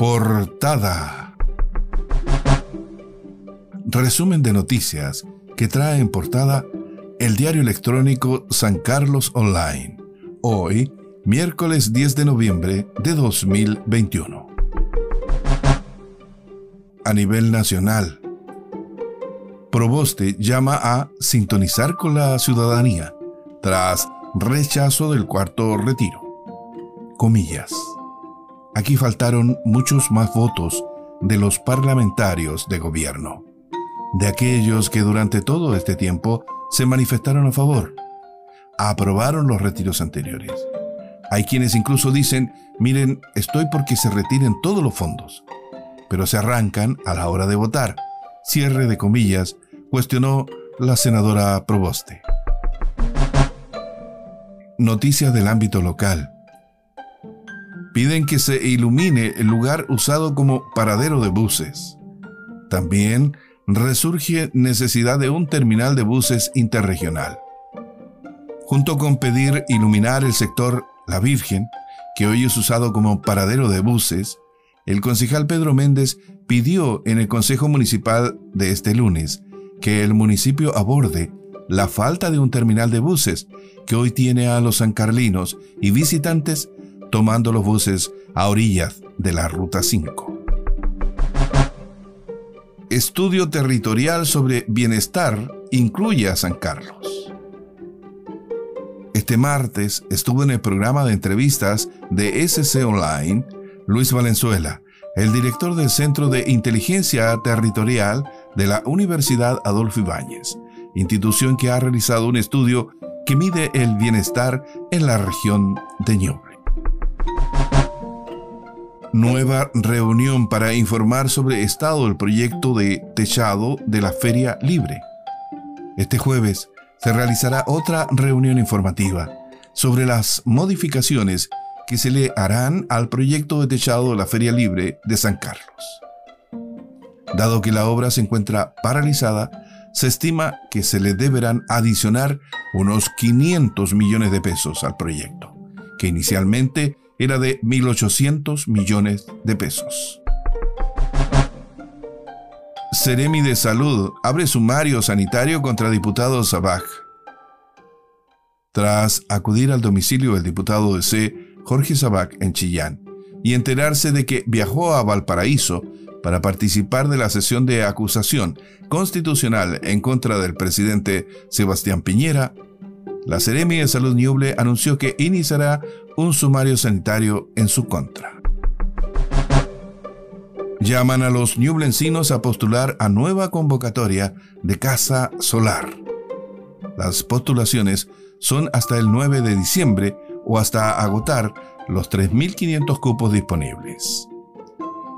Portada. Resumen de noticias que trae en portada el diario electrónico San Carlos Online. Hoy, miércoles 10 de noviembre de 2021. A nivel nacional, Proboste llama a sintonizar con la ciudadanía tras rechazo del cuarto retiro. Comillas. Aquí faltaron muchos más votos de los parlamentarios de gobierno, de aquellos que durante todo este tiempo se manifestaron a favor, aprobaron los retiros anteriores. Hay quienes incluso dicen, miren, estoy porque se retiren todos los fondos, pero se arrancan a la hora de votar. Cierre de comillas, cuestionó la senadora Proboste. Noticias del ámbito local. Piden que se ilumine el lugar usado como paradero de buses. También resurge necesidad de un terminal de buses interregional. Junto con pedir iluminar el sector La Virgen, que hoy es usado como paradero de buses, el concejal Pedro Méndez pidió en el Consejo Municipal de este lunes que el municipio aborde la falta de un terminal de buses que hoy tiene a los sancarlinos y visitantes tomando los buses a orillas de la Ruta 5. Estudio territorial sobre bienestar incluye a San Carlos. Este martes estuvo en el programa de entrevistas de SC Online Luis Valenzuela, el director del Centro de Inteligencia Territorial de la Universidad Adolfo Ibáñez, institución que ha realizado un estudio que mide el bienestar en la región de Ñuble. Nueva reunión para informar sobre estado del proyecto de techado de la Feria Libre. Este jueves se realizará otra reunión informativa sobre las modificaciones que se le harán al proyecto de techado de la Feria Libre de San Carlos. Dado que la obra se encuentra paralizada, se estima que se le deberán adicionar unos 500 millones de pesos al proyecto, que inicialmente era de 1.800 millones de pesos. Ceremi de Salud abre sumario sanitario contra diputado Sabaj. Tras acudir al domicilio del diputado de C, Jorge Sabac, en Chillán, y enterarse de que viajó a Valparaíso para participar de la sesión de acusación constitucional en contra del presidente Sebastián Piñera, la Seremi de Salud Ñuble anunció que iniciará un sumario sanitario en su contra. Llaman a los ñublencinos a postular a nueva convocatoria de Casa Solar. Las postulaciones son hasta el 9 de diciembre o hasta agotar los 3.500 cupos disponibles.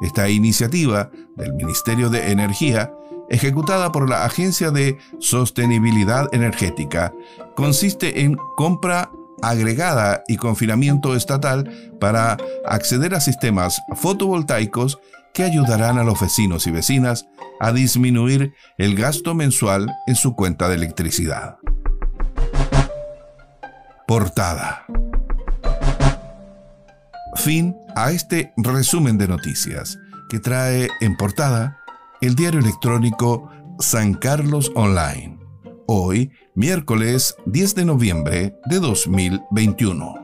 Esta iniciativa del Ministerio de Energía ejecutada por la Agencia de Sostenibilidad Energética, consiste en compra agregada y confinamiento estatal para acceder a sistemas fotovoltaicos que ayudarán a los vecinos y vecinas a disminuir el gasto mensual en su cuenta de electricidad. Portada. Fin a este resumen de noticias que trae en portada el diario electrónico San Carlos Online. Hoy, miércoles 10 de noviembre de 2021.